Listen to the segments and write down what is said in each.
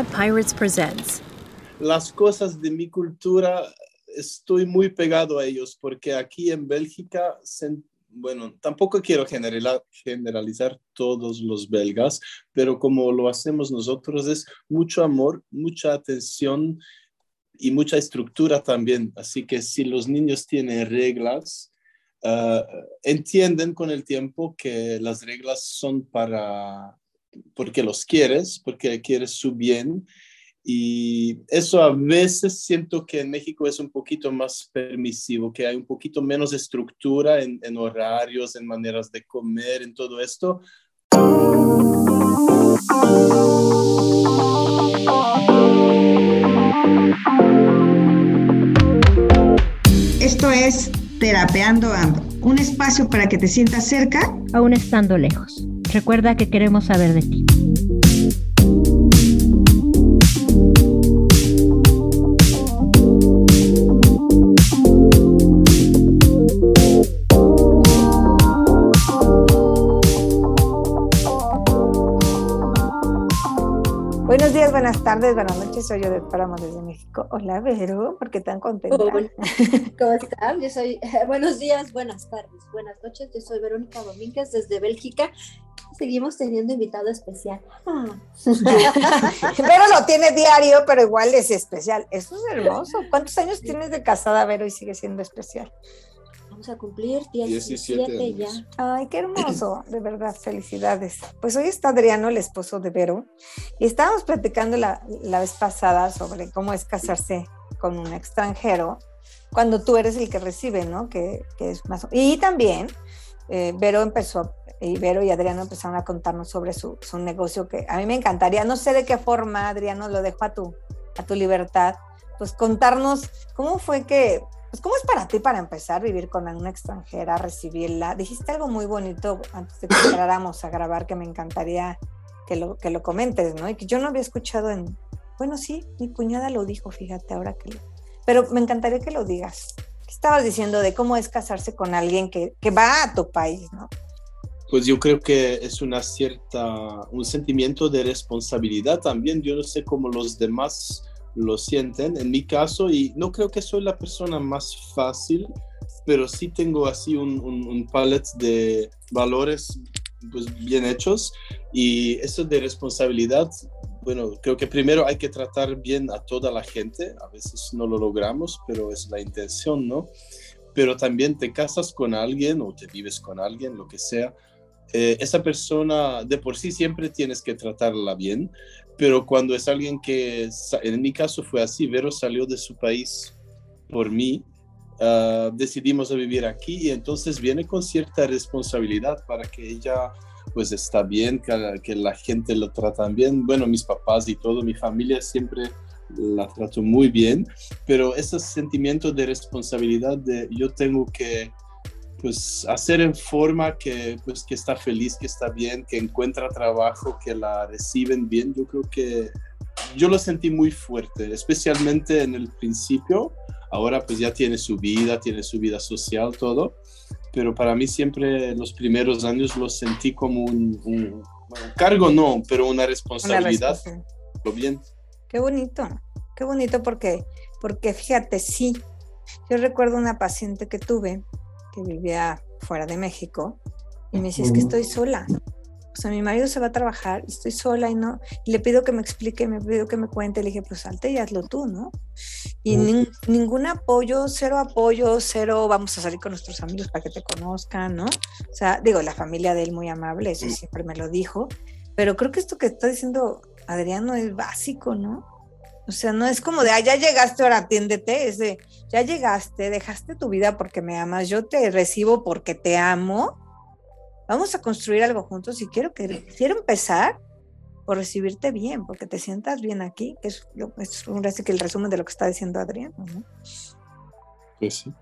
Pirates presents. Las cosas de mi cultura estoy muy pegado a ellos porque aquí en Bélgica, bueno, tampoco quiero generalizar todos los belgas, pero como lo hacemos nosotros es mucho amor, mucha atención y mucha estructura también. Así que si los niños tienen reglas, ah, entienden con el tiempo que las reglas son para porque los quieres, porque quieres su bien y eso a veces siento que en México es un poquito más permisivo, que hay un poquito menos estructura en, horarios, en maneras de comer, en todo esto. Esto es Terapeando Ando, un espacio para que te sientas cerca, aún estando lejos. Recuerda que queremos saber de ti. Buenos días, buenas tardes, buenas noches. Soy yo de Páramo desde México. Hola, Vero, ¿por qué tan contenta? ¿Cómo están? Yo soy, buenos días, buenas tardes, buenas noches. Yo soy Verónica Domínguez desde Bélgica. Seguimos teniendo invitado especial. Vero lo tiene diario, pero igual es especial. Eso es hermoso. ¿Cuántos años tienes de casada, Vero, y sigue siendo especial? A cumplir 17, ya. Ay, qué hermoso, de verdad, felicidades. Pues hoy está Adriano, el esposo de Vero, y estábamos platicando la, la vez pasada sobre cómo es casarse con un extranjero cuando tú eres el que recibe, ¿no? Que, que es más... Y también eh, Vero empezó, y Vero y Adriano empezaron a contarnos sobre su, su, negocio que a mí me encantaría, no sé de qué forma, Adriano, lo dejo a tu, a tu libertad, pues contarnos cómo fue que pues, ¿cómo es para ti para empezar vivir con una extranjera, recibirla? Dijiste algo muy bonito antes de que entráramos a grabar que me encantaría que lo, que lo comentes, ¿no? Y que yo no había escuchado en... Bueno, sí, mi cuñada lo dijo, fíjate, ahora que... Pero me encantaría que lo digas. ¿Qué estabas diciendo de cómo es casarse con alguien que, que va a tu país, ¿no? Pues yo creo que es una cierta, un sentimiento de responsabilidad también. Yo no sé cómo los demás lo sienten. En mi caso, y no creo que soy la persona más fácil, pero sí tengo así un, un, palette de valores pues, bien hechos y eso de responsabilidad, bueno, creo que primero hay que tratar bien a toda la gente, a veces no lo logramos, pero es la intención, ¿no? Pero también te casas con alguien o te vives con alguien, lo que sea, eh, esa persona de por sí siempre tienes que tratarla bien, pero cuando es alguien que, en mi caso fue así, Vero salió de su país por mí, uh, decidimos a vivir aquí y entonces viene con cierta responsabilidad para que ella pues está bien, que, que la gente lo trata bien. Bueno, mis papás y todo, mi familia siempre la trato muy bien, pero ese sentimiento de responsabilidad de yo tengo que pues hacer en forma que pues que está feliz, que está bien, que encuentra trabajo, que la reciben bien, yo creo que yo lo sentí muy fuerte, especialmente en el principio. Ahora pues ya tiene su vida, tiene su vida social, todo. Pero para mí siempre los primeros años lo sentí como un, cargo, no, pero una responsabilidad. Lo bien. Qué bonito, qué bonito porque, porque fíjate, sí, yo recuerdo una paciente que tuve que vivía fuera de México, y me decía, es que estoy sola. O sea, mi marido se va a trabajar, estoy sola y no, y le pido que me explique, me pido que me cuente, le dije, pues salte y hazlo tú, ¿no? Y ningún apoyo, cero apoyo, cero, vamos a salir con nuestros amigos para que te conozcan, ¿no? O sea, digo, la familia de él muy amable, eso siempre me lo dijo, pero creo que esto que está diciendo Adriano es básico, ¿no? O sea, no es como de, ah, ya llegaste, ahora atiéndete, es de, ya llegaste, dejaste tu vida porque me amas, yo te recibo porque te amo, vamos a construir algo juntos y quiero que, quiero empezar por recibirte bien, porque te sientas bien aquí, que es, es un, que el resumen de lo que está diciendo Adrián, ¿no? Pues sí.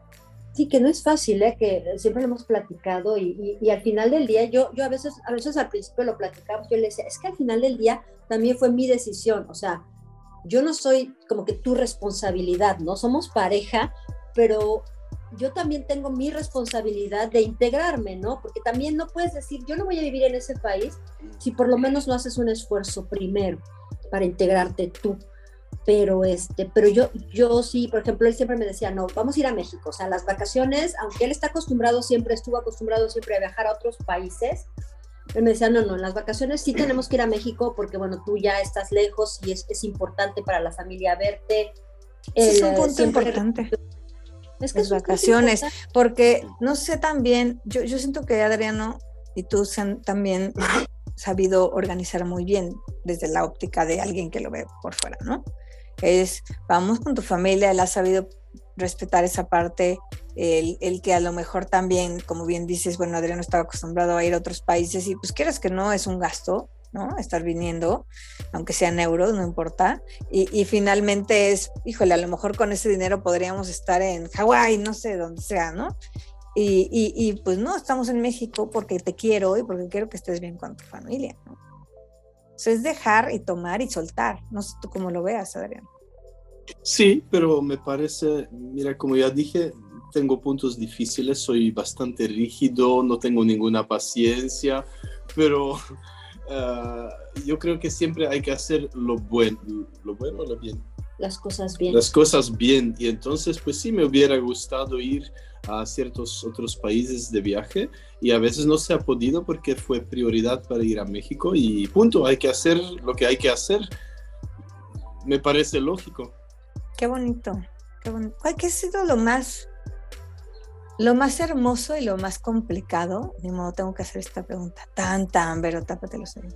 Sí, que no es fácil, ¿eh? que siempre lo hemos platicado y, y, al final del día, yo, yo a veces, a veces al principio lo platicaba, yo le decía, es que al final del día también fue mi decisión, o sea, yo no soy como que tu responsabilidad, ¿no? Somos pareja, pero yo también tengo mi responsabilidad de integrarme, ¿no? Porque también no puedes decir, yo no voy a vivir en ese país si por lo menos no haces un esfuerzo primero. para integrarte tú. Pero, este, pero yo, yo sí, por ejemplo, él siempre me decía, no, vamos a ir a México. O sea, las vacaciones, aunque él está acostumbrado, siempre estuvo acostumbrado siempre a viajar a otros países, él me decía, no, no, en las vacaciones sí tenemos que ir a México porque, bueno, tú ya estás lejos y es, es importante para la familia verte. es un punto importante. Es que las vacaciones, porque no sé también, yo, yo siento que Adriano y tú se han también sabido organizar muy bien desde la óptica de alguien que lo ve por fuera, ¿no? Es, vamos con tu familia, él ha sabido respetar esa parte, el, el, que a lo mejor también, como bien dices, bueno, Adriano estaba acostumbrado a ir a otros países y pues quieres que no, es un gasto, ¿no? Estar viniendo, aunque sean euros, no importa. Y, y, finalmente es, híjole, a lo mejor con ese dinero podríamos estar en Hawái, no sé, donde sea, ¿no? Y, y, pues no, estamos en México porque te quiero y porque quiero que estés bien con tu familia, ¿no? Es dejar y tomar y soltar. No sé tú cómo lo veas, Adrián. Sí, pero me parece, mira, como ya dije, tengo puntos difíciles, soy bastante rígido, no tengo ninguna paciencia, pero uh, yo creo que siempre hay que hacer lo bueno, lo bueno o lo bien. Las cosas bien. Las cosas bien. Y entonces, pues sí, me hubiera gustado ir a ciertos otros países de viaje y a veces no se ha podido porque fue prioridad para ir a México y punto, hay que hacer lo que hay que hacer. Me parece lógico. Qué bonito, qué bonito. ¿Qué ha sido lo más, lo más hermoso y lo más complicado? De modo, tengo que hacer esta pregunta. Tan, tan, pero tápate los oídos.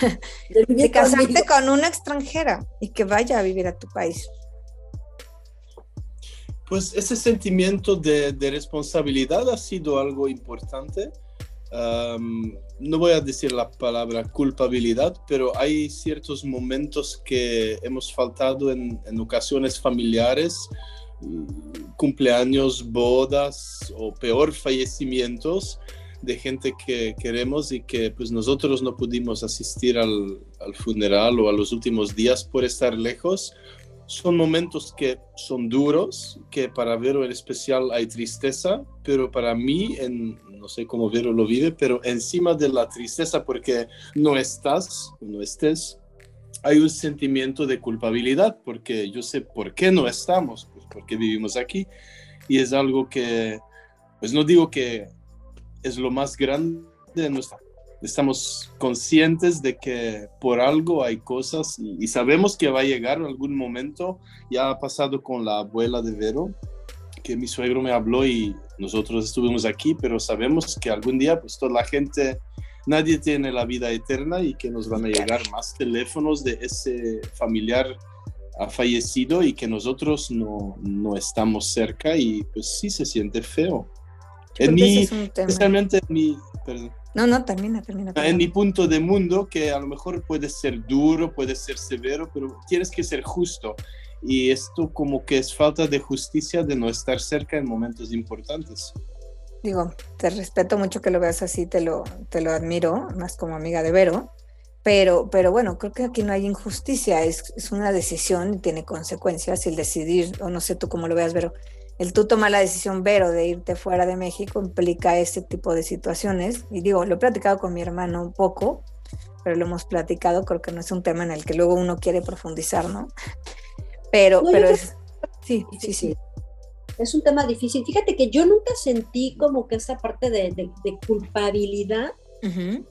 De casarte con una extranjera y que vaya a vivir a tu país. Pues ese sentimiento de, de responsabilidad ha sido algo importante. Um, no voy a decir la palabra culpabilidad, pero hay ciertos momentos que hemos faltado en, en ocasiones familiares, cumpleaños, bodas o peor fallecimientos de gente que queremos y que pues nosotros no pudimos asistir al, al funeral o a los últimos días por estar lejos. Son momentos que son duros, que para Vero en especial hay tristeza, pero para mí no sé cómo Vero lo vive, pero encima de la tristeza porque no estás, no estés, hay un sentimiento de culpabilidad porque yo sé por qué no estamos, porque vivimos aquí y es algo que, pues no digo que es lo más grande de nuestra estamos conscientes de que por algo hay cosas y, y, sabemos que va a llegar algún momento. Ya ha pasado con la abuela de Vero, que mi suegro me habló y nosotros estuvimos aquí, pero sabemos que algún día, pues toda la gente, nadie tiene la vida eterna y que nos van a llegar más teléfonos de ese familiar ha fallecido y que nosotros no, no estamos cerca y pues sí se siente feo. En mi, especialmente en mi, perdón. No, no, termina, termina, termina. En mi punto de mundo, que a lo mejor puede ser duro, puede ser severo, pero tienes que ser justo y esto como que es falta de justicia de no estar cerca en momentos importantes. Digo, te respeto mucho que lo veas así, te lo, te lo admiro, más como amiga de Vero, pero, pero bueno, creo que aquí no hay injusticia, es, es una decisión y tiene consecuencias el decidir, o no sé tú cómo lo veas, Vero, el tú tomar la decisión, Vero, de irte fuera de México implica este tipo de situaciones. Y digo, lo he platicado con mi hermano un poco, pero lo hemos platicado, creo que no es un tema en el que luego uno quiere profundizar, ¿no? Pero, no, pero es, sí, sí, sí. Es un tema difícil. Fíjate que yo nunca sentí como que esa parte de, de, de culpabilidad, uh -huh.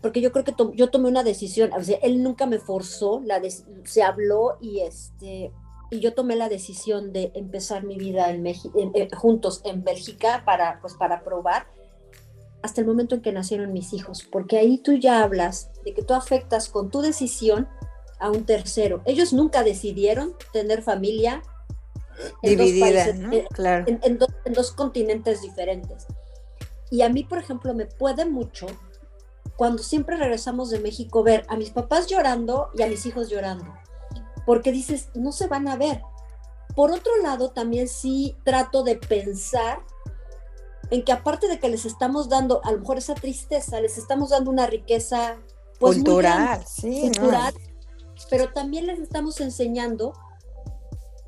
Porque yo creo que to yo tomé una decisión, o sea, él nunca me forzó, la se habló y este y yo tomé la decisión de empezar mi vida en en, en, juntos en Bélgica para, pues, para probar hasta el momento en que nacieron mis hijos, porque ahí tú ya hablas de que tú afectas con tu decisión a un tercero. Ellos nunca decidieron tener familia en dividida, dos países, ¿no? claro. en, en, dos, en, dos, continentes diferentes. Y a mí, por ejemplo, me puede mucho cuando siempre regresamos de México ver a mis papás llorando y a mis hijos llorando, porque dices, no se van a ver. Por otro lado, también sí trato de pensar en que aparte de que les estamos dando, a lo mejor esa tristeza, les estamos dando una riqueza pues, cultural, sí, cultural, no pero también les estamos enseñando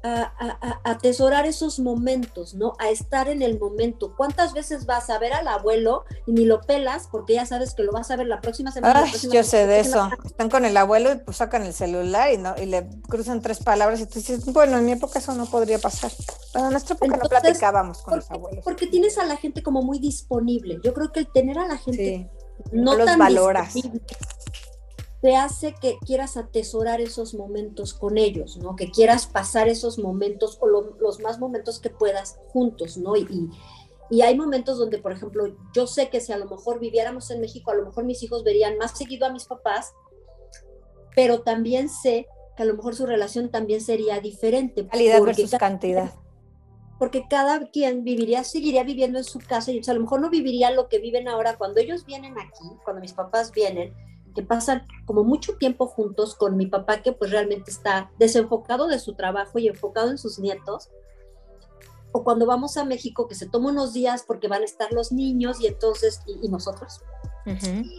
a, atesorar esos momentos, ¿no? A estar en el momento. ¿Cuántas veces vas a ver al abuelo y ni lo pelas porque ya sabes que lo vas a ver la próxima semana? yo sé de eso. Están con el abuelo y pues sacan el celular y, no, y le cruzan tres palabras y tú dices, bueno, en mi época eso no podría pasar. Bueno, en nuestra época no platicábamos con los abuelos. Porque tienes a la gente como muy disponible. Yo creo que el tener a la gente no, los tan valoras te hace que quieras atesorar esos momentos con ellos, ¿no? Que quieras pasar esos momentos o los más momentos que puedas juntos, ¿no? Y, y, hay momentos donde, por ejemplo, yo sé que si a lo mejor viviéramos en México, a lo mejor mis hijos verían más seguido a mis papás, pero también sé que a lo mejor su relación también sería diferente. Calidad versus cantidad. Porque cada quien viviría, seguiría viviendo en su casa y a lo mejor no viviría lo que viven ahora cuando ellos vienen aquí, cuando mis papás vienen, que pasan como mucho tiempo juntos con mi papá que pues realmente está desenfocado de su trabajo y enfocado en sus nietos. O cuando vamos a México que se toma unos días porque van a estar los niños y entonces, y, nosotros.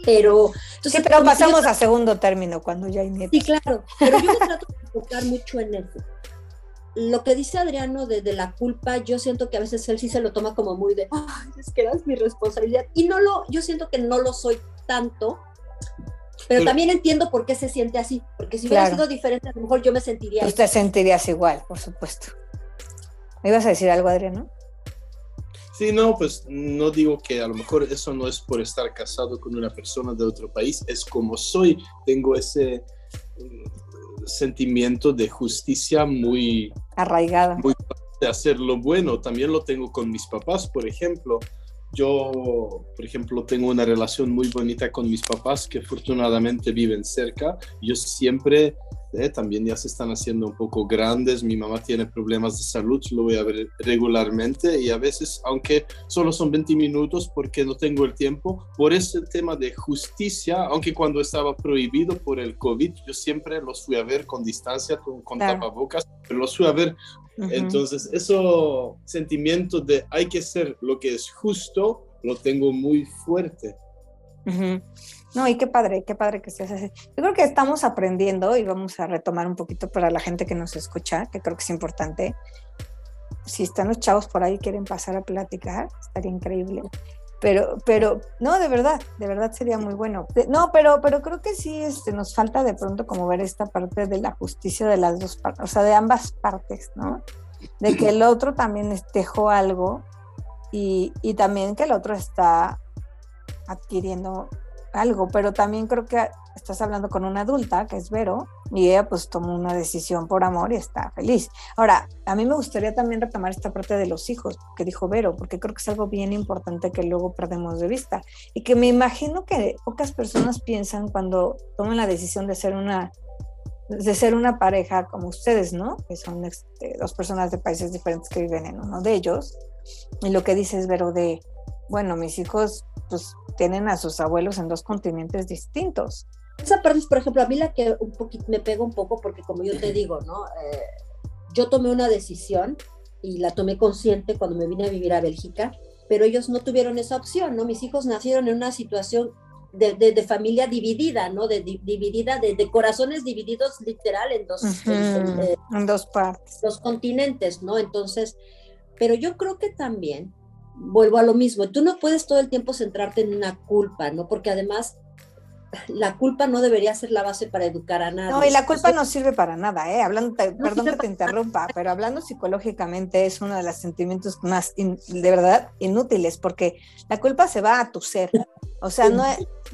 Pero, entonces, sí, pero pasamos a segundo término cuando ya hay nietos. Sí, claro, pero yo me trato de enfocar mucho en eso. Lo que dice Adriano de, de, la culpa, yo siento que a veces él sí se lo toma como muy de, Ay, es que es mi responsabilidad. Y no lo, yo siento que no lo soy tanto, pero también entiendo por qué se siente así, porque si hubiera sido diferente, a lo mejor yo me sentiría. Usted sentirías igual, por supuesto. ¿Me ibas a decir algo, Adriano? Sí, no, pues no digo que a lo mejor eso no es por estar casado con una persona de otro país, es como soy, tengo ese mm, sentimiento de justicia muy arraigada. Muy de hacer lo bueno, también lo tengo con mis papás, por ejemplo. Yo, por ejemplo, tengo una relación muy bonita con mis papás que afortunadamente viven cerca. Yo siempre, eh, también ya se están haciendo un poco grandes. Mi mamá tiene problemas de salud, lo voy a ver regularmente y a veces, aunque solo son 20 minutos porque no tengo el tiempo, por ese tema de justicia, aunque cuando estaba prohibido por el COVID, yo siempre los fui a ver con distancia, con, tapabocas, pero los fui a ver entonces, eso sentimiento de hay que ser lo que es justo, lo tengo muy fuerte. No, y qué padre, qué padre que seas así. Yo creo que estamos aprendiendo y vamos a retomar un poquito para la gente que nos escucha, que creo que es importante. Si están los chavos por ahí quieren pasar a platicar, estaría increíble. Pero, pero, no, de verdad, de verdad sería muy bueno. No, pero, pero creo que sí este, nos falta de pronto como ver esta parte de la justicia de las dos partes, o sea, de ambas partes, ¿no? De que el otro también dejó algo y, y también que el otro está adquiriendo algo, pero también creo que estás hablando con una adulta, que es Vero, y ella pues tomó una decisión por amor y está feliz. Ahora, a mí me gustaría también retomar esta parte de los hijos que dijo Vero, porque creo que es algo bien importante que luego perdemos de vista y que me imagino que pocas personas piensan cuando toman la decisión de ser una de ser una pareja como ustedes, ¿no? Que son este, dos personas de países diferentes que viven en uno de ellos. Y lo que dices, Vero, de, bueno, mis hijos pues tienen a sus abuelos en dos continentes distintos. Esa parte es, por ejemplo, a mí la que un poquito me pega un poco porque como yo te digo, ¿no? Eh, yo tomé una decisión y la tomé consciente cuando me vine a vivir a Bélgica, pero ellos no tuvieron esa opción, ¿no? Mis hijos nacieron en una situación de, de, familia dividida, ¿no? De, dividida, de, corazones divididos literal en dos, en, dos partes. Dos continentes, ¿no? Entonces, pero yo creo que también, vuelvo a lo mismo, tú no puedes todo el tiempo centrarte en una culpa, ¿no? Porque además la culpa no debería ser la base para educar a nadie. No, y la culpa no sirve para nada, ¿eh? Hablando, perdón que te interrumpa, pero hablando psicológicamente es uno de los sentimientos más, de verdad, inútiles, porque la culpa se va a tu ser. O sea, no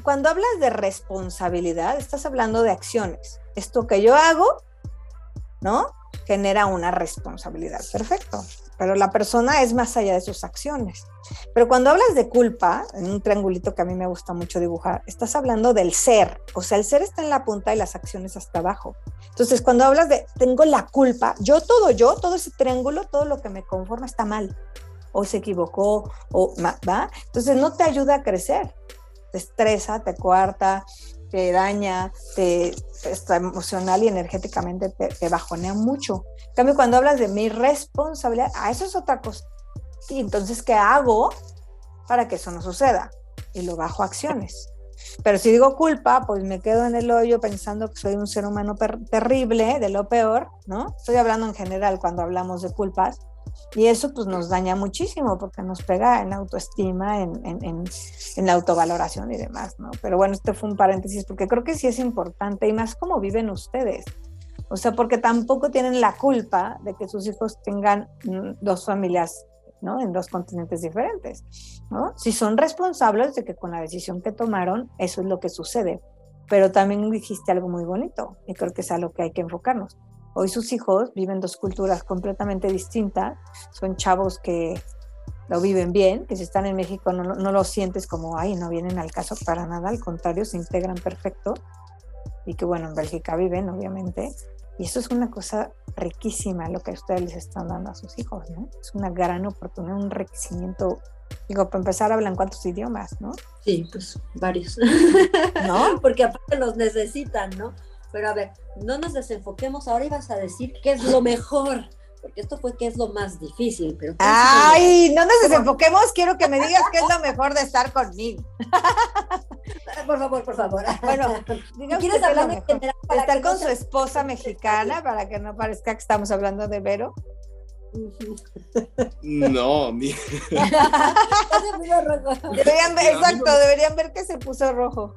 cuando hablas de responsabilidad, estás hablando de acciones. Esto que yo hago, ¿no? Genera una responsabilidad. Perfecto pero la persona es más allá de sus acciones. Pero cuando hablas de culpa, en un triangulito que a mí me gusta mucho dibujar, estás hablando del ser, o sea, el ser está en la punta y las acciones hasta abajo. Entonces, cuando hablas de tengo la culpa, yo todo yo, todo ese triángulo, todo lo que me conforma está mal, o se equivocó, o va. Entonces, no te ayuda a crecer, te estresa, te cuarta, te daña, te está emocional y energéticamente te, bajonea mucho. En cambio, cuando hablas de mi responsabilidad, ah, eso es otra cosa. Y entonces, ¿qué hago para que eso no suceda? Y lo bajo acciones. Pero si digo culpa, pues me quedo en el hoyo pensando que soy un ser humano terrible, de lo peor, ¿no? Estoy hablando en general cuando hablamos de culpas. Y eso pues nos daña muchísimo porque nos pega en autoestima, en, en, en, en, la autovaloración y demás, ¿no? Pero bueno, este fue un paréntesis porque creo que sí es importante y más cómo viven ustedes. O sea, porque tampoco tienen la culpa de que sus hijos tengan mm, dos familias, ¿no? En dos continentes diferentes, ¿no? Si son responsables de que con la decisión que tomaron, eso es lo que sucede. Pero también dijiste algo muy bonito y creo que es a lo que hay que enfocarnos. Hoy sus hijos viven dos culturas completamente distintas, son chavos que lo viven bien, que si están en México no, no lo sientes como, ay, no vienen al caso para nada, al contrario, se integran perfecto y que bueno, en Bélgica viven, obviamente, y eso es una cosa riquísima lo que ustedes les están dando a sus hijos, ¿no? Es una gran oportunidad, un enriquecimiento. Digo, para empezar, hablan cuántos idiomas, ¿no? Sí, pues varios. ¿No? Porque aparte los necesitan, ¿no? Pero a ver, no nos desenfoquemos. Ahora ibas a decir qué es lo mejor porque esto fue qué es lo más difícil. Pero Ay, no nos desenfoquemos, quiero que me digas qué es lo mejor de estar conmigo. por favor, por favor. Bueno, ¿quieres hablar de general estar con su esposa mexicana para que no parezca que estamos hablando de Vero? No, mi... deberían ver, exacto, deberían ver que se puso rojo.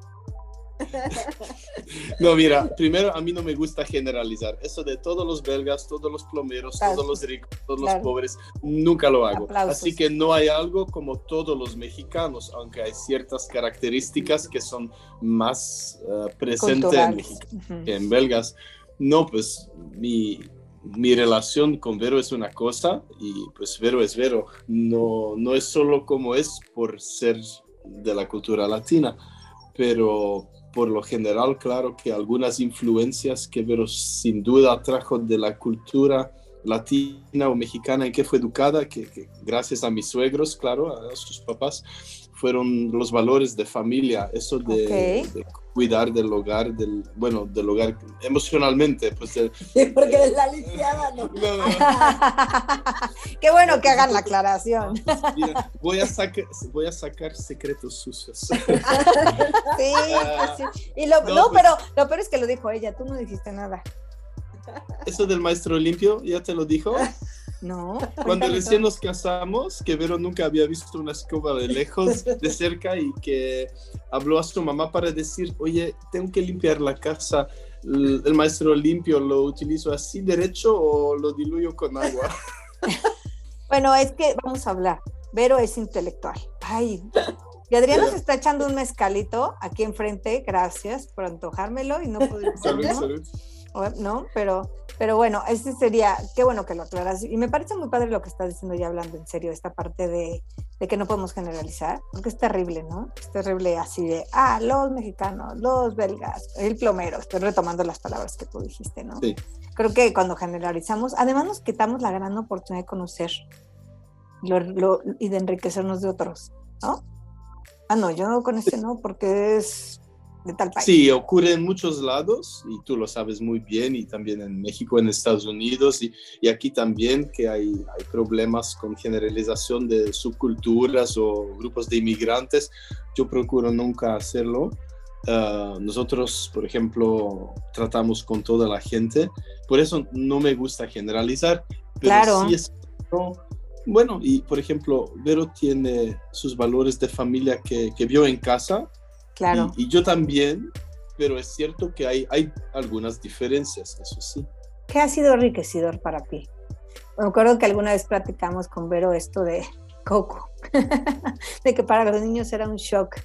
No, mira, primero a mí no me gusta generalizar. Eso de todos los belgas, todos los plomeros, todos los ricos, todos los pobres, nunca lo hago. Así que no hay algo como todos los mexicanos, aunque hay ciertas características que son más eh, presentes en en belgas. No, pues mi, mi relación con Vero es una cosa y pues Vero es Vero. No, no es solo como es por ser de la cultura latina, pero por lo general, claro que algunas influencias que Vero sin duda trajo de la cultura latina o mexicana en que fue educada, que, gracias a mis suegros, claro, a sus papás, fueron los valores de familia, eso de, cuidar del hogar, del, bueno, del hogar emocionalmente. Pues porque la limpiaba, ¿no? Qué bueno que hagan la aclaración. voy, a sacar, voy a sacar secretos sucios. sí, pues sí. Y lo, no, pues pero lo peor es que lo dijo ella, tú no dijiste nada. Eso del maestro limpio, ¿ya te lo dijo? No. Cuando recién nos casamos, que Vero nunca había visto una escoba de lejos, de cerca, y que habló a su mamá para decir, oye, tengo que limpiar la casa. El, maestro limpio lo utilizo así derecho o lo diluyo con agua. bueno, es que vamos a hablar. Vero es intelectual. Ay, y Adriana se está echando un mezcalito aquí enfrente, gracias por antojármelo y no poder salud, salud. ¿No? Pero, pero bueno, ese sería, qué bueno que lo aclaras. Y me parece muy padre lo que estás diciendo ya hablando en serio, esta parte de, de, que no podemos generalizar, porque es terrible, ¿no? Es terrible así de, ah, los mexicanos, los belgas, el plomero, estoy retomando las palabras que tú dijiste, ¿no? Sí. Creo que cuando generalizamos, además nos quitamos la gran oportunidad de conocer lo, y de enriquecernos de otros, ¿no? Ah, no, yo con este no, porque es Sí, ocurre en muchos lados y tú lo sabes muy bien y también en México, en Estados Unidos y, y aquí también que hay, hay, problemas con generalización de subculturas o grupos de inmigrantes. Yo procuro nunca hacerlo. Ah, nosotros, por ejemplo, tratamos con toda la gente, por eso no me gusta generalizar, pero claro. sí es bueno, y por ejemplo, Vero tiene sus valores de familia que, que vio en casa, Claro. Y, yo también, pero es cierto que hay, hay algunas diferencias, eso sí. ¿Qué ha sido enriquecedor para ti? Me acuerdo que alguna vez platicamos con Vero esto de Coco, de que para los niños era un shock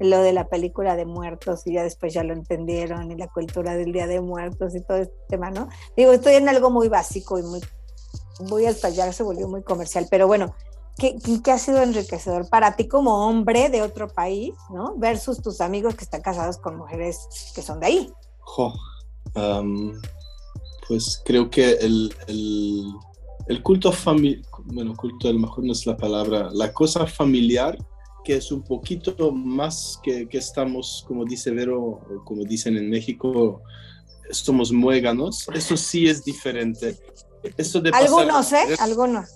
lo de la película de muertos y ya después ya lo entendieron y la cultura del Día de Muertos y todo este tema, ¿no? Digo, estoy en algo muy básico y muy, muy hasta ya se volvió muy comercial, pero bueno, ¿Qué, ha sido enriquecedor para ti como hombre de otro país, ¿no? Versus tus amigos que están casados con mujeres que son de ahí. pues creo que el, el, culto familiar, bueno, culto a lo mejor no es la palabra, la cosa familiar, que es un poquito más que, que estamos, como dice Vero, o como dicen en México, somos muéganos, eso sí es diferente. Eso de Algunos, ¿eh? Algunos.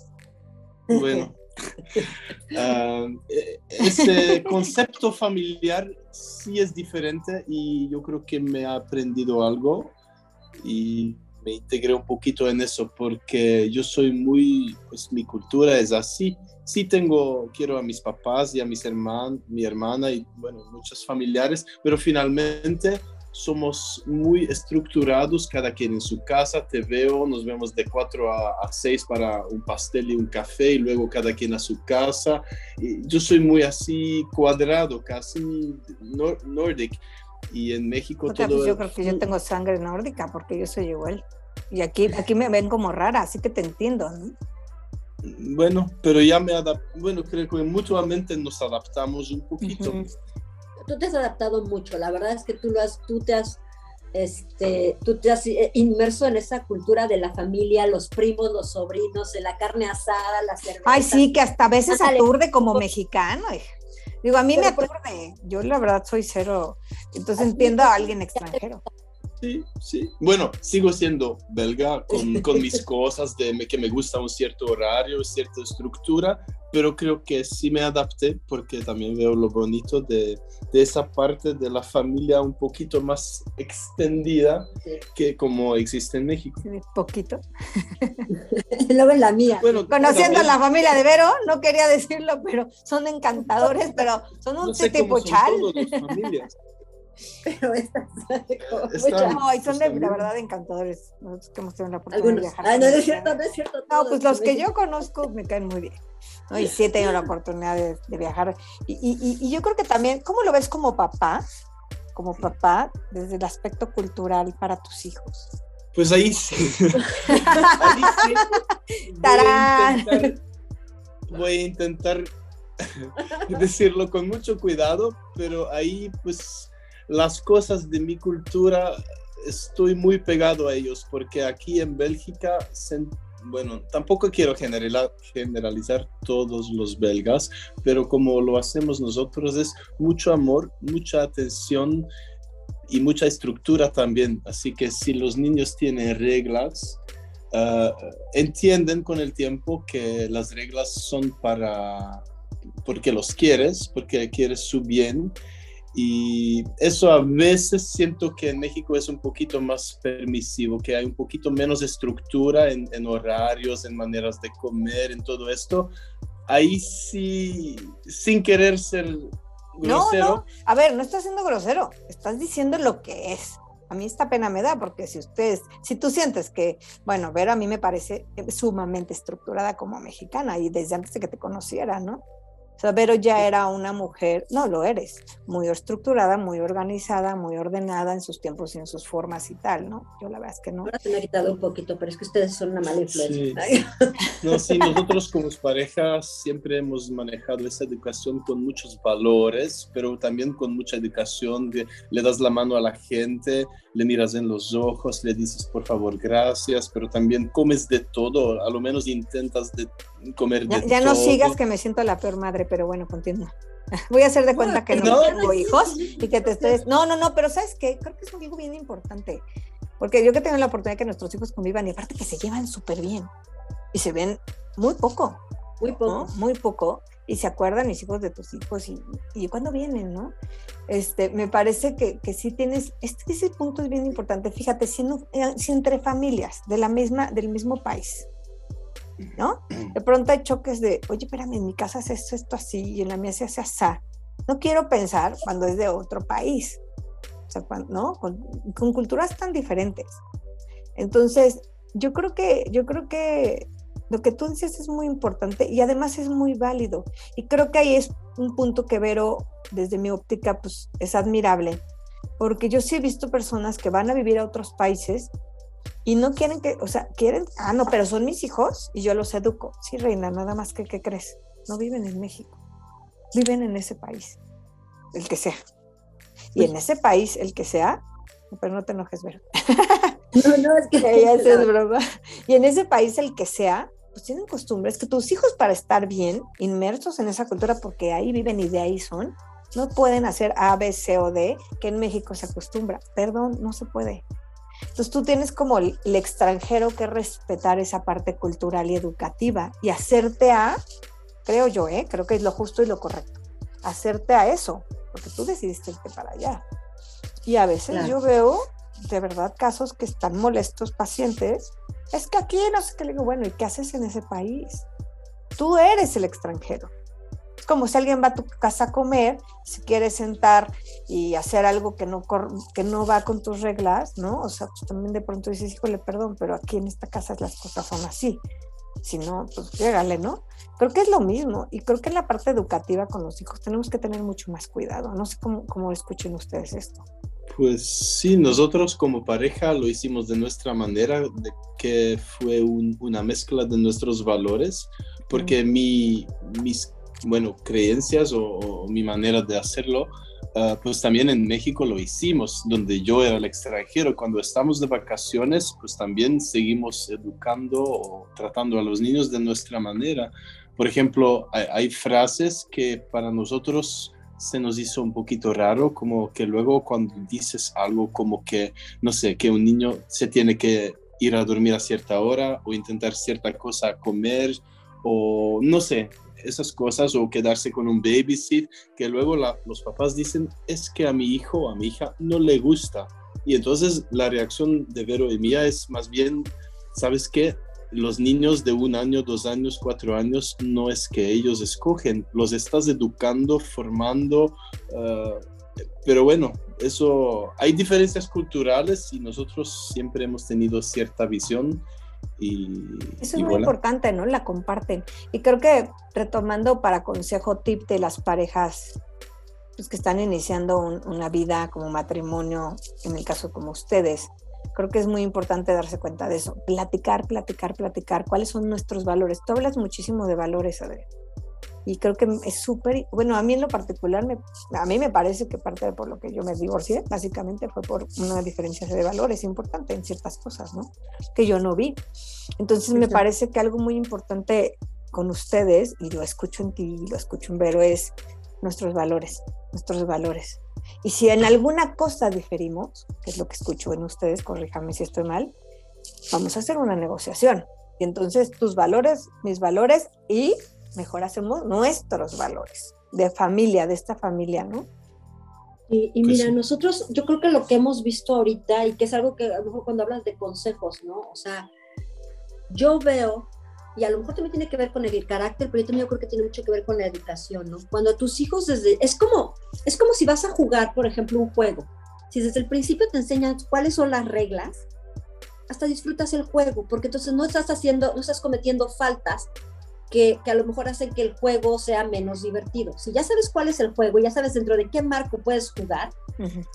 Bueno, E, ese concepto familiar sí es diferente y yo creo que me ha aprendido algo y me integré un poquito en eso porque yo soy muy, pues mi cultura es así. Sí tengo, quiero a mis papás y a mis hermanos, mi hermana y bueno, muchos familiares, pero finalmente somos muy estructurados, cada quien en su casa, te veo, nos vemos de 4 a, 6 para un pastel y un café y luego cada quien a su casa. Y yo soy muy así cuadrado, casi nórdico y en México todo... Pues yo creo que yo tengo sangre nórdica porque yo soy igual. Y aquí, aquí me ven como rara, así que te entiendo, Bueno, pero ya me adapto, bueno, creo que mutuamente nos adaptamos un poquito. Tú te has adaptado mucho, la verdad es que tú, lo has, tú te has este, tú te has eh, inmerso en esa cultura de la familia, los primos, los sobrinos, la carne asada, la cerveza. Ay, sí, que hasta a veces aturde como mexicano. Digo, a mí me aturde. Yo la verdad soy cero. Entonces entiendo a alguien extranjero. Sí, sí. Bueno, sigo siendo belga con, con mis cosas de que me gusta un cierto horario, cierta estructura, pero creo que sí me adapté porque también veo lo bonito de, de esa parte de la familia un poquito más extendida que como existe en México. Sí, poquito. Luego en la mía. Bueno, Conociendo a la familia de Vero, no quería decirlo, pero son encantadores, pero son un no tipo chal. Pero estas no, y son de la verdad encantadores. Nosotros que hemos tenido la oportunidad de viajar. Ah, no, es cierto, no es cierto. No, pues los que yo conozco me caen muy bien. ¿no? Y sí he tenido la oportunidad de, viajar. Y, y, y, yo creo que también, ¿cómo lo ves como papá? Como papá, desde el aspecto cultural para tus hijos. Pues ahí sí. ahí sí. Voy voy a intentar decirlo con mucho cuidado, pero ahí pues las cosas de mi cultura estoy muy pegado a ellos porque aquí en Bélgica, bueno, tampoco quiero generalizar todos los belgas, pero como lo hacemos nosotros es mucho amor, mucha atención y mucha estructura también. Así que si los niños tienen reglas, ah, entienden con el tiempo que las reglas son para porque los quieres, porque quieres su bien y eso a veces siento que en México es un poquito más permisivo, que hay un poquito menos estructura en, horarios, en maneras de comer, en todo esto. Ahí sí, sin querer ser grosero. No, no, a ver, no estás siendo grosero, estás diciendo lo que es. A mí esta pena me da porque si ustedes, si tú sientes que, bueno, ver a mí me parece sumamente estructurada como mexicana y desde antes de que te conociera, ¿no? O sea, Vero ya era una mujer, no lo eres, muy estructurada, muy organizada, muy ordenada en sus tiempos y en sus formas y tal, ¿no? Yo la verdad es que no. Ahora se me ha quitado un poquito, pero es que ustedes son una mala influencia. No, sí, nosotros como parejas siempre hemos manejado esa educación con muchos valores, pero también con mucha educación, le das la mano a la gente, le miras en los ojos, le dices por favor gracias, pero también comes de todo, a lo menos intentas de comer de todo. Ya no sigas que me siento la peor madre, pero bueno, continúa. Voy a hacer de cuenta que no, tengo hijos y que te estés... No, no, no, pero ¿sabes qué? Creo que es algo bien importante, porque yo que tengo la oportunidad que nuestros hijos convivan y aparte que se llevan súper bien y se ven muy poco. Muy poco. Muy poco y se acuerdan mis hijos de tus hijos y, y cuándo vienen, ¿no? Este, me parece que, que sí tienes, este, ese punto es bien importante, fíjate, si, eh, si entre familias de la misma, del mismo país, ¿no? De pronto hay choques de, oye, espérame, en mi casa se hace esto así y en la mía se hace así. No quiero pensar cuando es de otro país, o sea, ¿no? Con, culturas tan diferentes. Entonces, yo creo que, yo creo que lo que tú dices es muy importante y además es muy válido. Y creo que ahí es un punto que Vero, desde mi óptica, pues es admirable. Porque yo sí he visto personas que van a vivir a otros países y no quieren que, o sea, quieren, ah, no, pero son mis hijos y yo los educo. Sí, reina, nada más que, ¿qué crees? No viven en México, viven en ese país, el que sea. Y en ese país, el que sea, pero no te enojes, Vero. No, no, es que ella es broma. Y en ese país, el que sea, pues tienen costumbres que tus hijos para estar bien, inmersos en esa cultura, porque ahí viven y de ahí son, no pueden hacer A, B, C o D, que en México se acostumbra. Perdón, no se puede. Entonces tú tienes como el, extranjero que respetar esa parte cultural y educativa y hacerte a, creo yo, ¿eh? creo que es lo justo y lo correcto, hacerte a eso, porque tú decidiste irte para allá. Y a veces yo veo de verdad casos que están molestos pacientes. Es que aquí no sé qué le digo, bueno, ¿y qué haces en ese país? Tú eres el extranjero. Es como si alguien va a tu casa a comer, si quieres sentar y hacer algo que no, que no va con tus reglas, ¿no? O sea, pues también de pronto dices, híjole, perdón, pero aquí en esta casa las cosas son así. Si no, pues llégale, ¿no? Creo que es lo mismo y creo que en la parte educativa con los hijos tenemos que tener mucho más cuidado. No sé cómo, cómo escuchen ustedes esto. Pues sí, nosotros como pareja lo hicimos de nuestra manera, de que fue una mezcla de nuestros valores, porque mi, mis, bueno, creencias o, mi manera de hacerlo, ah, pues también en México lo hicimos, donde yo era el extranjero. Cuando estamos de vacaciones, pues también seguimos educando o tratando a los niños de nuestra manera. Por ejemplo, hay frases que para nosotros se nos hizo un poquito raro, como que luego cuando dices algo como que, no sé, que un niño se tiene que ir a dormir a cierta hora o intentar cierta cosa comer o no sé, esas cosas o quedarse con un babysit, que luego los papás dicen, es que a mi hijo o a mi hija no le gusta. Y entonces la reacción de Vero y mía es más bien, ¿sabes qué? los niños de un año, dos años, cuatro años, no es que ellos escogen, los estás educando, formando, ah, pero bueno, eso, hay diferencias culturales y nosotros siempre hemos tenido cierta visión. Y, Eso es muy importante, ¿no? La comparten. Y creo que retomando para consejo tip de las parejas pues, que están iniciando una vida como matrimonio, en el caso como ustedes, Creo que es muy importante darse cuenta de eso. Platicar, platicar, platicar. ¿Cuáles son nuestros valores? Tú hablas muchísimo de valores, Adrián. Y creo que es súper, bueno, a mí en lo particular, me, a mí me parece que parte de por lo que yo me divorcié, básicamente fue por una diferencia de valores importante en ciertas cosas, ¿no? Que yo no vi. Entonces me parece que algo muy importante con ustedes, y lo escucho en ti, lo escucho en Vero, es nuestros valores, nuestros valores. Y si en alguna cosa diferimos, que es lo que escucho en ustedes, corríjame si estoy mal, vamos a hacer una negociación. Y entonces tus valores, mis valores y mejor hacemos nuestros valores de familia, de esta familia, ¿no? Y, y pues mira, nosotros, yo creo que lo que hemos visto ahorita y que es algo que a lo mejor cuando hablas de consejos, ¿no? O sea, yo veo y a lo mejor también tiene que ver con el carácter, pero yo también creo que tiene mucho que ver con la educación, ¿no? Cuando tus hijos desde, es como, es como si vas a jugar, por ejemplo, un juego. Si desde el principio te enseñan cuáles son las reglas, hasta disfrutas el juego, porque entonces no estás haciendo, no estás cometiendo faltas que, que, a lo mejor hacen que el juego sea menos divertido. Si ya sabes cuál es el juego, ya sabes dentro de qué marco puedes jugar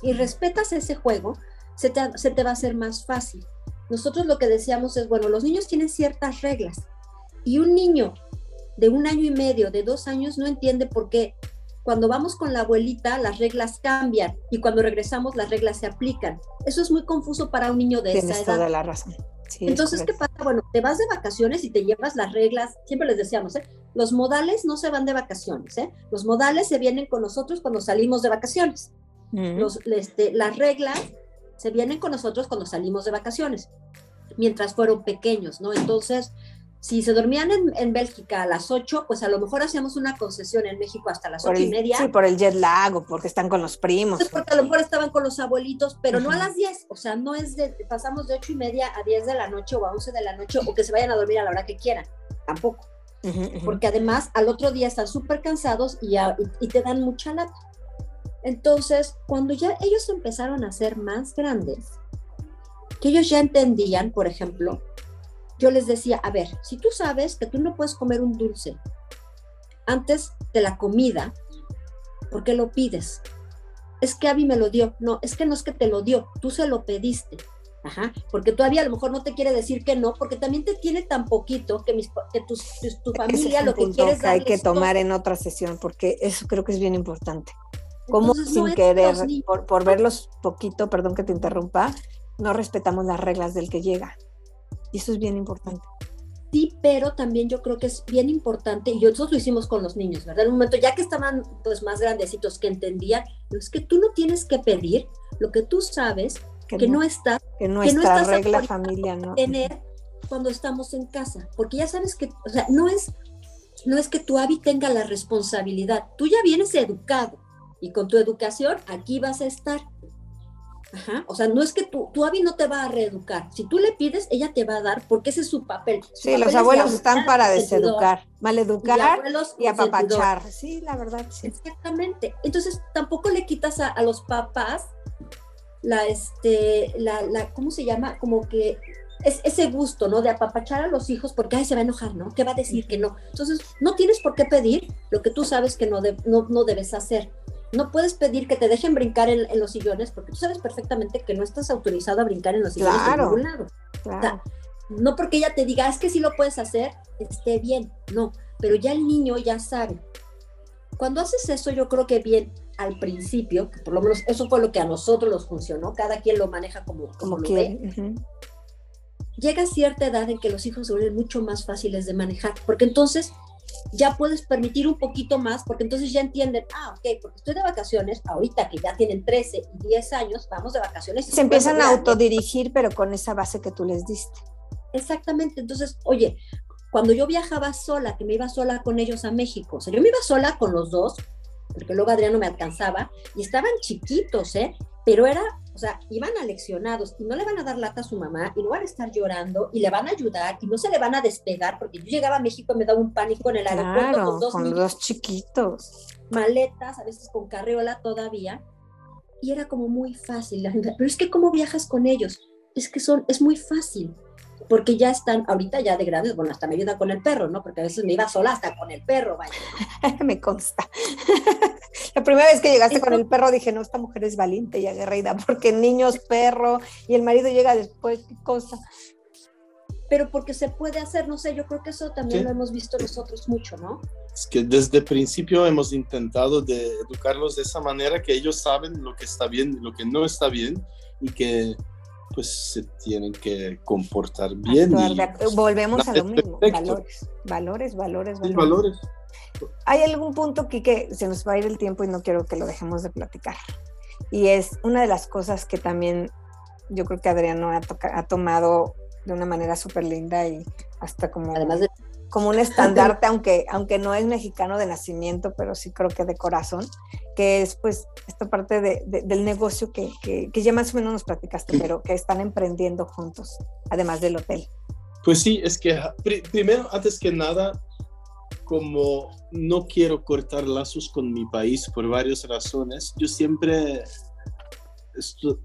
y respetas ese juego, se te, se te va a hacer más fácil. Nosotros lo que decíamos es, bueno, los niños tienen ciertas reglas, y un niño de un año y medio, de dos años, no entiende por qué cuando vamos con la abuelita las reglas cambian y cuando regresamos las reglas se aplican. Eso es muy confuso para un niño de esa edad. toda la razón. Entonces, ¿qué pasa? Bueno, te vas de vacaciones y te llevas las reglas, siempre les decíamos, ¿eh? los modales no se van de vacaciones, ¿eh? los modales se vienen con nosotros cuando salimos de vacaciones. los, este, las reglas se vienen con nosotros cuando salimos de vacaciones, mientras fueron pequeños, ¿no? Entonces, si se dormían en, Bélgica a las 8, pues a lo mejor hacíamos una concesión en México hasta las ocho y media. Sí, por el jet lag o porque están con los primos. porque a lo mejor estaban con los abuelitos, pero no a las 10. O sea, no es de, pasamos de ocho y media a 10 de la noche o a 11 de la noche o que se vayan a dormir a la hora que quieran. Tampoco. Porque además al otro día están súper cansados y, y te dan mucha lata. Entonces, cuando ya ellos empezaron a ser más grandes, que ellos ya entendían, por ejemplo, yo les decía, a ver, si tú sabes que tú no puedes comer un dulce antes de la comida, ¿por qué lo pides? Es que Abby me lo dio. No, es que no es que te lo dio, tú se lo pediste. Ajá, porque todavía a lo mejor no te quiere decir que no, porque también te tiene tan poquito que, mis, que tu, familia lo que quiere es hay que tomar en otra sesión, porque eso creo que es bien importante. Como sin querer, por, por verlos poquito, perdón que te interrumpa, no respetamos las reglas del que llega. Y eso es bien importante. Sí, pero también yo creo que es bien importante, y nosotros lo hicimos con los niños, ¿verdad? En un momento, ya que estaban pues más grandecitos, que entendían, es que tú no tienes que pedir lo que tú sabes que, no, está, que nuestra regla familia no tener cuando estamos en casa, porque ya sabes que, o sea, no es, no es que tu Abby tenga la responsabilidad, tú ya vienes educado, y con tu educación aquí vas a estar. Ajá. O sea, no es que tu, tu Abby no te va a reeducar. Si tú le pides, ella te va a dar porque ese es su papel. Su Sí, papel los abuelos están para deseducar, Y maleducar y consentidor. apapachar. Sí, la verdad, sí. Exactamente. Entonces, tampoco le quitas a, a los papás la, este, la, la, ¿cómo se llama? Como que es ese gusto, ¿no? De apapachar a los hijos porque, ay, se va a enojar, ¿no? ¿Qué va a decir que no? Entonces, no tienes por qué pedir lo que tú sabes que no, de- no, no debes hacer. No puedes pedir que te dejen brincar en, en los sillones porque tú sabes perfectamente que no estás autorizado a brincar en los sillones Claro. de ningún lado. Claro. No porque ella te diga, es que sí lo puedes hacer, esté bien, no, pero ya el niño ya sabe. Cuando haces eso, yo creo que bien al principio, que por lo menos eso fue lo que a nosotros nos funcionó, cada quien lo maneja como, como Como lo ve, ujú. llega cierta edad en que los hijos se vuelven mucho más fáciles de manejar, porque entonces ya puedes permitir un poquito más, porque entonces ya entienden, ah, ok, porque estoy de vacaciones, ahorita que ya tienen 13 y 10 años, vamos de vacaciones. y Se empiezan a autodirigir, pero con esa base que tú les diste. Exactamente, entonces, oye, cuando yo viajaba sola, que me iba sola con ellos a México, o sea, yo me iba sola con los dos, porque luego Adriano me alcanzaba, y estaban chiquitos, ¿eh? Pero era, sea, iban aleccionados y no le van a dar lata a su mamá y no van a estar llorando y le van a ayudar y no se le van a despegar, porque yo llegaba a México y me daba un pánico en el aeropuerto Claro, con dos con niños, los chiquitos. maletas, a veces con carriola todavía, y era como muy fácil. La gente, Pero es que, ¿cómo viajas con ellos? Es que son, es muy fácil porque ya están, ahorita ya de grandes, bueno, hasta me ayudan con el perro, ¿no? Porque a veces me iba sola hasta con el perro, vaya. me consta. La primera vez que llegaste con el perro dije, no, esta mujer es valiente y aguerrida, porque niños, perro, y el marido llega después, qué cosa. Pero porque se puede hacer, no sé, yo creo que eso también Sí. lo hemos visto nosotros mucho, ¿no? Es que desde el principio hemos intentado de educarlos de esa manera que ellos saben lo que está bien y lo que no está bien y que pues se tienen que comportar bien. Y, pues, volvemos a lo mismo, perfecto. valores, valores, valores, sí, valores. valores. Hay algún punto aquí que se nos va a ir el tiempo y no quiero que lo dejemos de platicar. Y es una de las cosas que también yo creo que Adriano ha, toca- ha tomado de una manera súper linda y hasta como, Además de como un estandarte, aunque, aunque no es mexicano de nacimiento, pero sí creo que de corazón, que es pues esta parte de- de- del negocio que, que, que ya más o menos nos platicaste, pero que están emprendiendo juntos, además del hotel. Pues sí, es que pri- primero, antes que nada, como no quiero cortar lazos con mi país por varias razones, yo siempre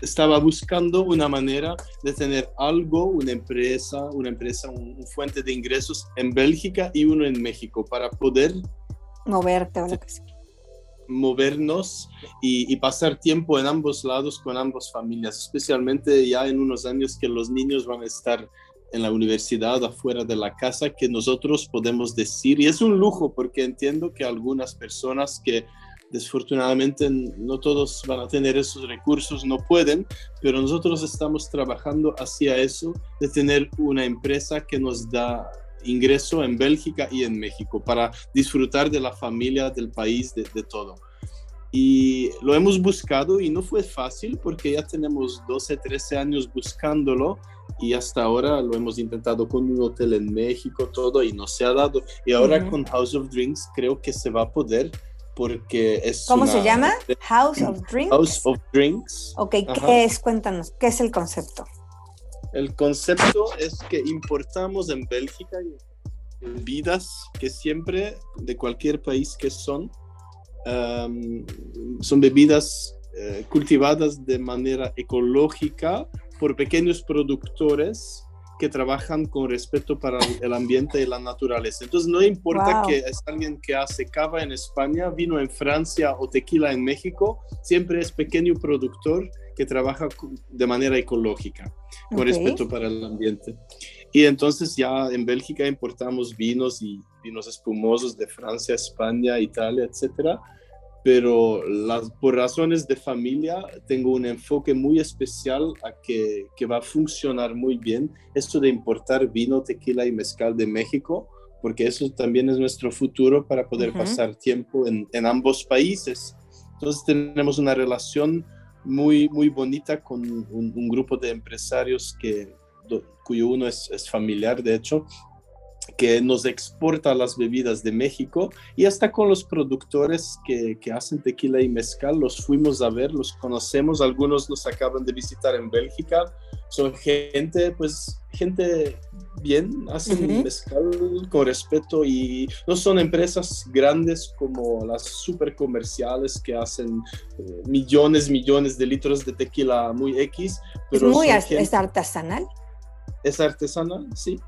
estaba buscando una manera de tener algo, una empresa, una empresa, un, un fuente de ingresos en Bélgica y uno en México para poder Moverte o lo que sea. Movernos y, pasar tiempo en ambos lados con ambas familias, especialmente ya en unos años que los niños van a estar en la universidad, afuera de la casa, que nosotros podemos decir, y es un lujo porque entiendo que algunas personas que desfortunadamente no todos van a tener esos recursos, no pueden, pero nosotros estamos trabajando hacia eso, de tener una empresa que nos da ingreso en Bélgica y en México para disfrutar de la familia, del país, de, de todo. Y lo hemos buscado y no fue fácil porque ya tenemos 12, 13 años buscándolo y hasta ahora lo hemos intentado con un hotel en México, todo y no se ha dado. Y ahora Ujú. con House of Drinks creo que se va a poder porque es... ¿Cómo una- se llama? House of Drinks. House of Drinks. Ok, Ajá. ¿qué es? Cuéntanos, ¿qué es el concepto? El concepto es que importamos en Bélgica bebidas que siempre, de cualquier país que son, um, son bebidas eh, cultivadas de manera ecológica por pequeños productores que trabajan con respeto para el ambiente y la naturaleza. Entonces no importa Wow. que es alguien que hace cava en España, vino en Francia o tequila en México, siempre es pequeño productor que trabaja de manera ecológica, con Ok. respeto para el ambiente. Y entonces ya en Bélgica importamos vinos y vinos espumosos de Francia, España, Italia, etcétera. Pero las, por razones de familia tengo un enfoque muy especial a que, que va a funcionar muy bien esto de importar vino, tequila y mezcal de México, porque eso también es nuestro futuro para poder Ujú. pasar tiempo en, en ambos países. Entonces tenemos una relación muy, muy bonita con un, un grupo de empresarios que, cuyo uno es, es familiar, de hecho, que nos exporta las bebidas de México y hasta con los productores que, que, hacen tequila y mezcal, los fuimos a ver, los conocemos, algunos nos acaban de visitar en Bélgica, son gente, pues, gente bien, hacen mezcal con respeto y no son empresas grandes como las super comerciales que hacen eh, millones, millones de litros de tequila muy X. Pero es muy es artesanal. Es artesanal, sí.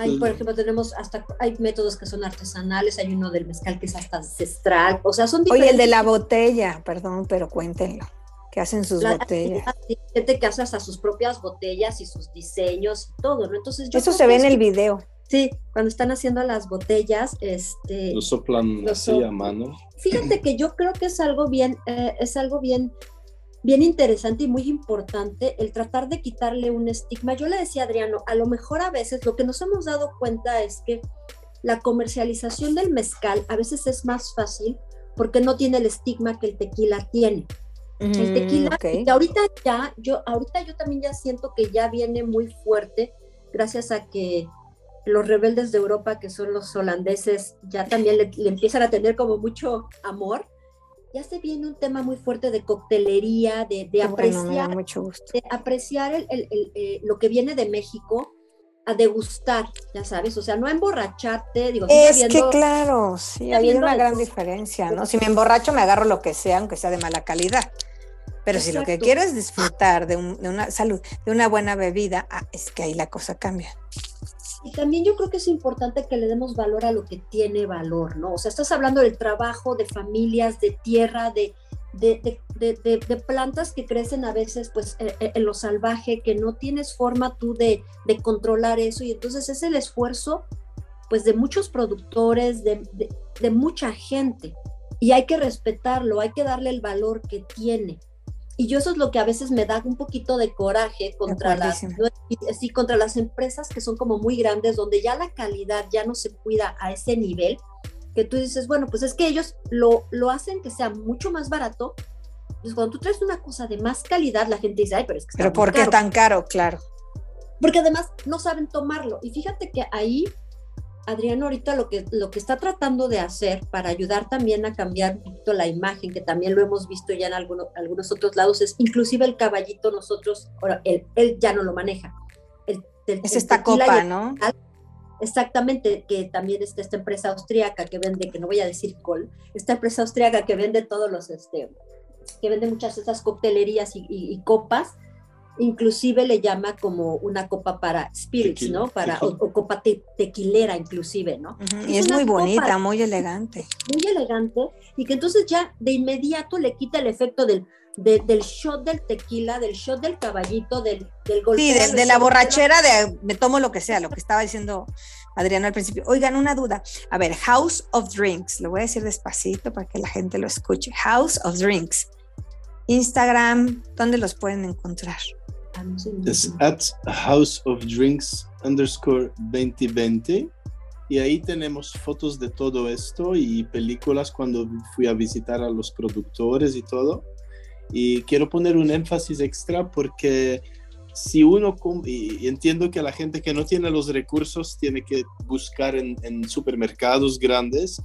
Hay, por ejemplo, tenemos hasta, hay métodos que son artesanales, hay uno del mezcal que es hasta ancestral, o sea, son diferentes. Oye, el de la botella, perdón, pero cuéntenlo, que hacen sus botellas. Hay gente que hace hasta sus propias botellas y sus diseños y todo, ¿no? Entonces yo Eso se ve en el video. Sí, cuando están haciendo las botellas, este... Lo soplan así a mano. Fíjate que yo creo que es algo bien, eh, es algo bien bien interesante y muy importante el tratar de quitarle un estigma. Yo le decía a Adriano, a lo mejor a veces lo que nos hemos dado cuenta es que la comercialización del mezcal a veces es más fácil porque no tiene el estigma que el tequila tiene. el tequila, y ahorita ya, yo, ahorita yo también ya siento que ya viene muy fuerte, gracias a que los rebeldes de Europa, que son los holandeses, ya también le empiezan a tener como mucho amor ya se viene un tema muy fuerte de coctelería, de, de apreciar, de apreciar el, el, eh, lo que viene de México, a degustar, ya sabes, o sea, no a emborracharte, digo, es que claro, sí, hay una gran diferencia, ¿no? Si me emborracho me agarro lo que sea, aunque sea de mala calidad. Pero si lo que quiero es disfrutar de, de, una salud, de una buena bebida, ah, es que ahí la cosa cambia. Y también yo creo que es importante que le demos valor a lo que tiene valor, ¿no? O sea, estás hablando del trabajo, de familias, de tierra, de, de, de, de, plantas que crecen a veces pues eh, eh, en lo salvaje, que no tienes forma tú de, controlar eso y entonces es el esfuerzo pues de muchos productores, de, mucha gente y hay que respetarlo, hay que darle el valor que tiene. Y yo eso es lo que a veces me da un poquito de coraje contra las, sí, contra las empresas que son como muy grandes, donde ya la calidad ya no se cuida a ese nivel, que tú dices, bueno, pues es que ellos lo, lo hacen que sea mucho más barato. Entonces, cuando tú traes una cosa de más calidad, la gente dice, ay, pero es que... pero ¿por qué tan caro? Claro. Porque además no saben tomarlo. Y fíjate que ahí Adriano ahorita lo que, lo que está tratando de hacer para ayudar también a cambiar un poquito la imagen, que también lo hemos visto ya en algunos, algunos otros lados, es inclusive el caballito nosotros, ahora él, él ya no lo maneja. es esta copa, ¿no? Exactamente, que también está esta empresa austríaca que vende, que no voy a decir col, esta empresa austríaca que vende todos los, este, que vende muchas de esas coctelerías y copas, inclusive le llama como una copa para spirits, ¿no? Para, o, copa tequilera inclusive, ¿no? Y es, muy bonita, muy elegante. Muy elegante, y que entonces ya de inmediato le quita el efecto del, del shot del tequila, del shot del caballito, del, del Sí, de, la borrachera de me tomo lo que sea, lo que estaba diciendo Adriano al principio. Oigan, una duda. A ver, House of Drinks, lo voy a decir despacito para que la gente lo escuche. House of Drinks. Instagram, ¿dónde los pueden encontrar? Es at House of Drinks underscore 2020 y ahí tenemos fotos de todo esto y películas cuando fui a visitar a los productores y todo. Y quiero poner un énfasis extra porque si uno, y entiendo que la gente que no tiene los recursos tiene que buscar en, en supermercados grandes,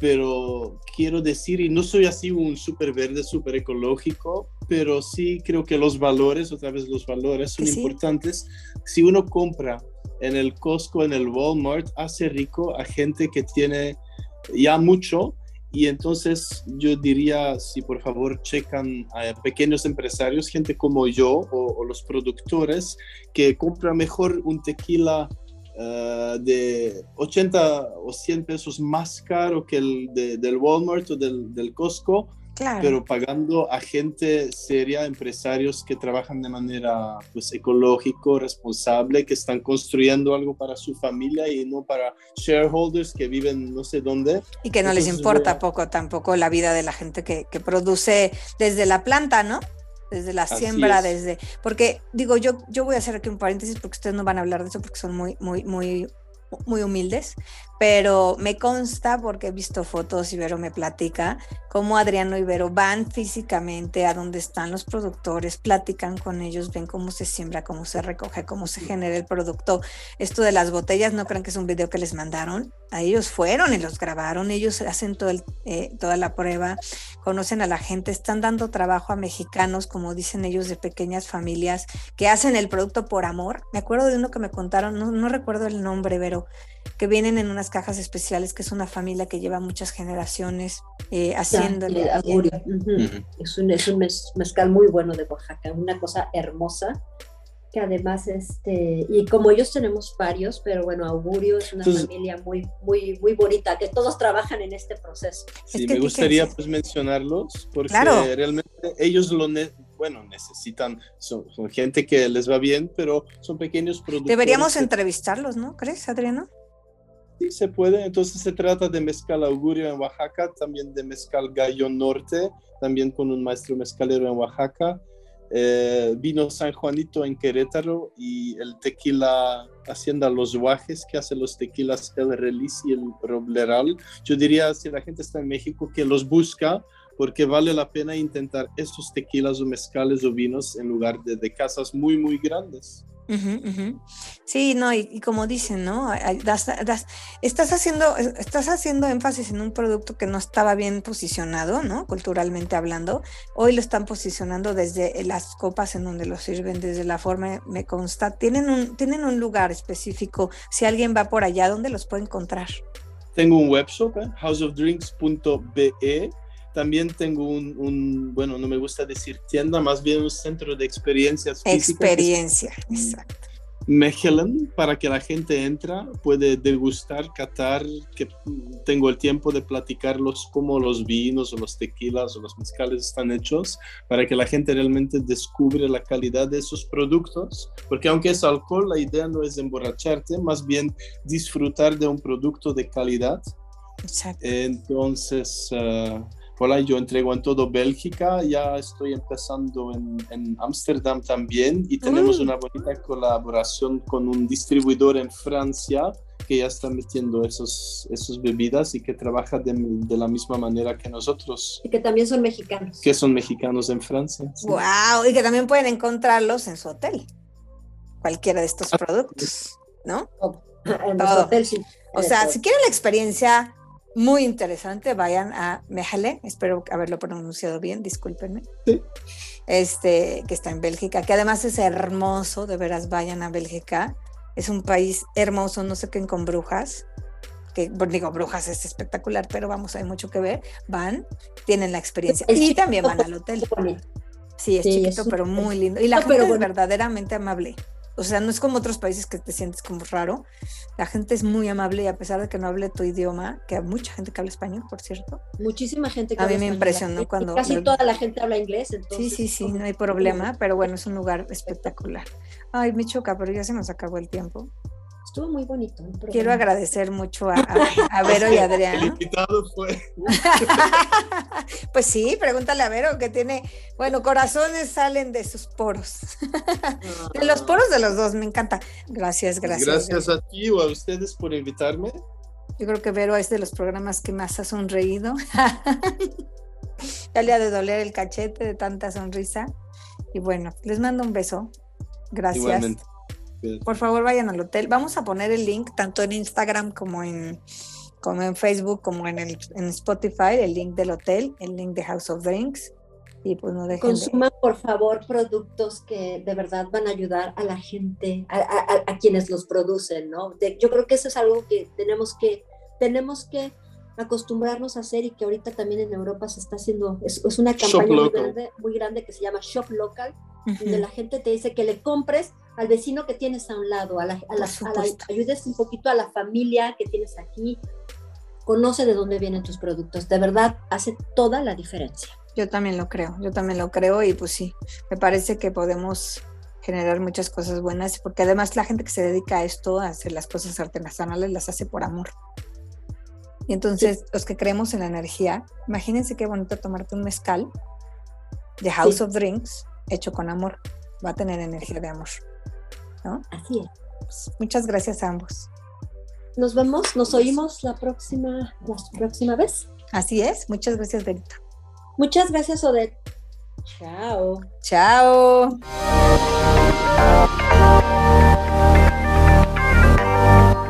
pero quiero decir, y no soy así un súper verde, súper ecológico, pero sí creo que los valores, otra vez los valores son importantes. Si uno compra en el Costco, en el Walmart, hace rico a gente que tiene ya mucho. Y entonces yo diría, si por favor checan a pequeños empresarios, gente como yo o, o los productores, que compran mejor un tequila eh, de 80 o 100 pesos más caro que el del Walmart o del, del Costco, pero pagando a gente seria, empresarios que trabajan de manera pues ecológico, responsable, que están construyendo algo para su familia y no para shareholders que viven no sé dónde. Y que no les importa poco tampoco la vida de la gente que, que produce desde la planta, ¿no? desde la siembra, desde, porque digo, yo, yo voy a hacer aquí un paréntesis porque ustedes no van a hablar de eso porque son muy, muy, muy muy humildes, pero me consta porque he visto fotos y Vero me platica cómo Adriano y Vero van físicamente a donde están los productores, platican con ellos, ven cómo se siembra, cómo se recoge, cómo se genera el producto. Esto de las botellas, no crean que es un video que les mandaron, a ellos fueron y los grabaron, ellos hacen todo eh, toda la prueba, conocen a la gente, están dando trabajo a mexicanos, como dicen ellos, de pequeñas familias que hacen el producto por amor. Me acuerdo de uno que me contaron, no, no recuerdo el nombre, pero que vienen en unas cajas especiales, que es una familia que lleva muchas generaciones eh, haciéndole. Es un, es un mezcal muy bueno de Oaxaca, una cosa hermosa que además este y como ellos tenemos varios pero bueno Augurio es una familia muy muy muy bonita que todos trabajan en este proceso. Sí me gustaría pues mencionarlos porque realmente ellos lo bueno necesitan son, gente que les va bien pero son pequeños productores deberíamos entrevistarlos no crees Adriano Sí, se puede. Entonces se trata de mezcal augurio en Oaxaca, también de mezcal gallo norte, también con un maestro mezcalero en Oaxaca, eh, vino San Juanito en Querétaro y el tequila Hacienda Los Guajes, que hace los tequilas El Relis y el Robleral. Yo diría, si la gente está en México, que los busca porque vale la pena intentar estos tequilas o mezcales o vinos en lugar de, de casas muy, muy grandes. Sí, no, y, como dicen, ¿no? estás, haciendo, estás haciendo énfasis en un producto que no estaba bien posicionado, ¿no? Culturalmente hablando. Hoy lo están posicionando desde las copas en donde lo sirven, desde la forma, me consta. Tienen un, tienen un lugar específico. Si alguien va por allá, ¿dónde los puede encontrar? Tengo un webshop, ¿eh? houseofdrinks.be también tengo un, bueno, no me gusta decir tienda, más bien un centro de experiencias físicas. Experiencia, exacto. Mechelen, para que la gente entra, puede degustar, catar, que tengo el tiempo de platicarlos cómo los vinos o los tequilas o los mezcales están hechos, para que la gente realmente descubre la calidad de esos productos, porque aunque es alcohol, la idea no es emborracharte, más bien disfrutar de un producto de calidad. Exacto. Entonces, uh, Hola, yo entrego en todo Bélgica, ya estoy empezando en Ámsterdam también y tenemos mm. una bonita colaboración con un distribuidor en Francia que ya está metiendo esos, esos bebidas y que trabaja de, de, la misma manera que nosotros. Y que también son mexicanos. Que son mexicanos en Francia. ¡Wow! Y que también pueden encontrarlos en su hotel. Cualquiera de estos ah, productos, ¿no? En su hotel, sí. O sea, si quieren la experiencia muy interesante. Vayan a Mejale, espero haberlo pronunciado bien, discúlpenme. Este, que está en Bélgica, que además es hermoso, de veras vayan a Bélgica. Es un país hermoso, no sé qué con brujas, que digo, brujas es espectacular, pero vamos, hay mucho que ver. Van, tienen la experiencia y también van al hotel. Sí, es chiquito, pero muy lindo. Y la gente es verdaderamente amable. O sea, no es como otros países que te sientes como raro. La gente es muy amable y a pesar de que no hable tu idioma, que hay mucha gente que habla español, por cierto. Muchísima gente que A mí me impresionó cuando... Casi toda la gente habla inglés, entonces... Sí, sí, sí, no hay problema, pero bueno, es un lugar espectacular. Ay, me choca, pero ya se nos acabó el tiempo. Estuvo muy bonito. Quiero agradecer mucho a, a, Vero y Adrián. El invitado fue. pues sí, pregúntale a Vero que tiene, bueno, corazones salen de sus poros. de los poros de los dos, me encanta. Gracias, gracias. Gracias a ti o a ustedes por invitarme. Yo creo que Vero es de los programas que más ha sonreído. ya le ha de doler el cachete de tanta sonrisa. Y bueno, les mando un beso. Gracias. Igualmente. Por favor, vayan al hotel. Vamos a poner el link tanto en Instagram como en, como en Facebook, como en, el, en Spotify, el link del hotel, el link de House of Drinks. Y pues no dejen Consuman, por favor, productos que de verdad van a ayudar a la gente, a, quienes los producen, ¿no? yo creo que eso es algo que tenemos que, tenemos que acostumbrarnos a hacer y que ahorita también en Europa se está haciendo, es, una campaña muy grande, muy grande, que se llama Shop Local, donde la gente te dice que le compres al vecino que tienes a un lado, a la, ayudes un poquito a la familia que tienes aquí, conoce de dónde vienen tus productos, de verdad hace toda la diferencia. Yo también lo creo, yo también lo creo y pues sí, me parece que podemos generar muchas cosas buenas porque además la gente que se dedica a esto, a hacer las cosas artesanales, las hace por amor. Y entonces los que creemos en la energía, imagínense qué bonito tomarte un mezcal de House of Drinks hecho con amor, va a tener energía de amor. Así es. Pues, muchas gracias a ambos. nos vemos, nos oímos la próxima, la próxima vez. Así es. Muchas gracias, Berita. Muchas gracias, Odette. Chao. Chao.